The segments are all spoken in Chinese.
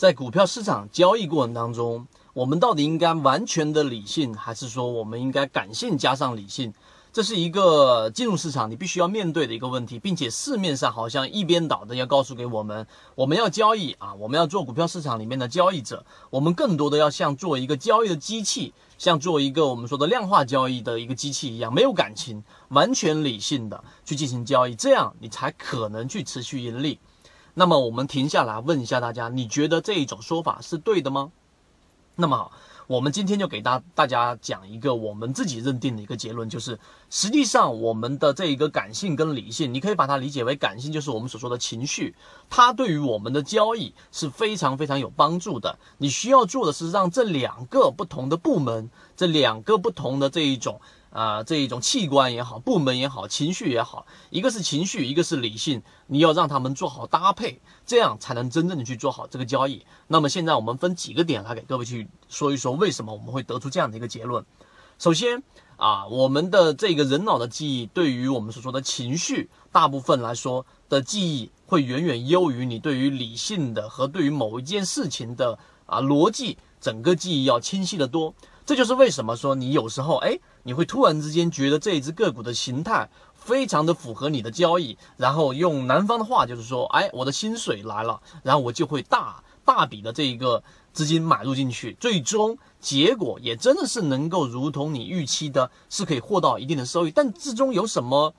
在股票市场交易过程当中，我们到底应该完全的理性，还是说我们应该感性加上理性？这是一个进入市场你必须要面对的一个问题，并且市面上好像一边倒的要告诉给我们，我们要交易啊，我们要做股票市场里面的交易者，我们更多的要像做一个交易的机器，像做一个我们说的量化交易的一个机器一样，没有感情，完全理性的去进行交易，这样你才可能去持续盈利。那么我们停下来问一下大家，你觉得这一种说法是对的吗？那么好。我们今天就给大大家讲一个我们自己认定的一个结论，就是实际上我们的这一个感性跟理性，你可以把它理解为感性，就是我们所说的情绪，它对于我们的交易是非常非常有帮助的。你需要做的是让这两个不同的部门，这两个不同的这一种。啊，这一种器官也好，部门也好，情绪也好，一个是情绪，一个是理性，你要让他们做好搭配，这样才能真正的去做好这个交易。那么现在我们分几个点来给各位去说一说，为什么我们会得出这样的一个结论。首先啊，我们的这个人脑的记忆，对于我们所说的情绪，大部分来说的记忆会远远优于你对于理性的和对于某一件事情的啊逻辑，整个记忆要清晰的多。这就是为什么说你有时候哎。你会突然之间觉得这一只个股的形态非常的符合你的交易，然后用南方的话就是说，哎，我的薪水来了，然后我就会大大笔的这一个资金买入进去，最终结果也真的是能够如同你预期的，是可以获到一定的收益，但之中有什么？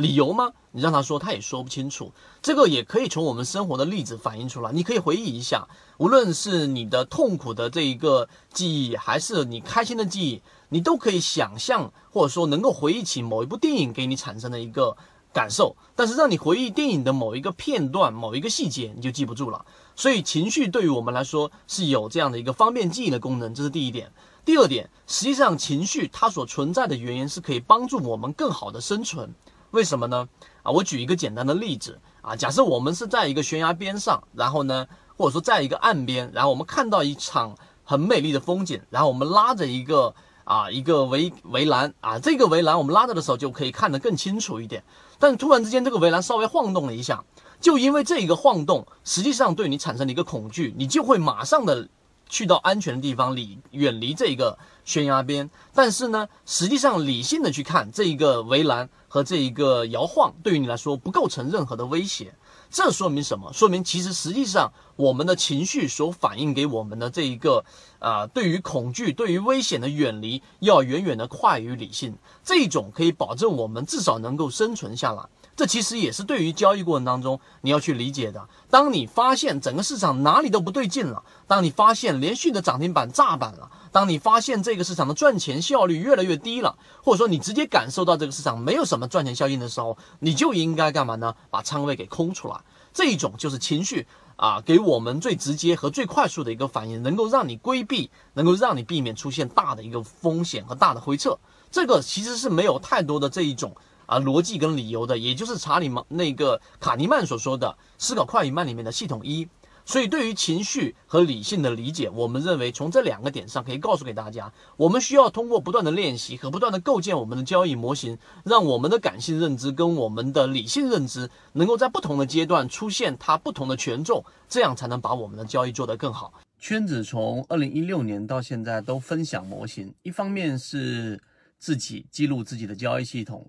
理由吗？你让他说，他也说不清楚。这个也可以从我们生活的例子反映出来。你可以回忆一下，无论是你的痛苦的这一个记忆，还是你开心的记忆，你都可以想象，或者说能够回忆起某一部电影给你产生的一个感受。但是让你回忆电影的某一个片段、某一个细节，你就记不住了。所以情绪对于我们来说是有这样的一个方便记忆的功能，这是第一点。第二点，实际上情绪它所存在的原因是可以帮助我们更好的生存。为什么呢？啊，我举一个简单的例子啊，假设我们是在一个悬崖边上，然后呢，或者说在一个岸边，然后我们看到一场很美丽的风景，然后我们拉着一个啊一个围围栏啊，这个围栏我们拉着的时候就可以看得更清楚一点。但突然之间这个围栏稍微晃动了一下，就因为这一个晃动，实际上对你产生了一个恐惧，你就会马上的。去到安全的地方，离远离这个悬崖边。但是呢，实际上理性的去看，这一个围栏和这一个摇晃，对于你来说不构成任何的威胁。这说明什么？说明其实实际上我们的情绪所反映给我们的这一个，啊，对于恐惧、对于危险的远离，要远远的快于理性。这一种可以保证我们至少能够生存下来。这其实也是对于交易过程当中你要去理解的。当你发现整个市场哪里都不对劲了，当你发现连续的涨停板炸板了，当你发现这个市场的赚钱效率越来越低了，或者说你直接感受到这个市场没有什么赚钱效应的时候，你就应该干嘛呢？把仓位给空出来。这一种就是情绪啊，给我们最直接和最快速的一个反应，能够让你规避，能够让你避免出现大的一个风险和大的回撤。这个其实是没有太多的这一种。啊，逻辑跟理由的，也就是查理曼那个卡尼曼所说的“思考快与慢”里面的系统一。所以，对于情绪和理性的理解，我们认为从这两个点上可以告诉给大家，我们需要通过不断的练习和不断的构建我们的交易模型，让我们的感性认知跟我们的理性认知能够在不同的阶段出现它不同的权重，这样才能把我们的交易做得更好。圈子从二零一六年到现在都分享模型，一方面是自己记录自己的交易系统。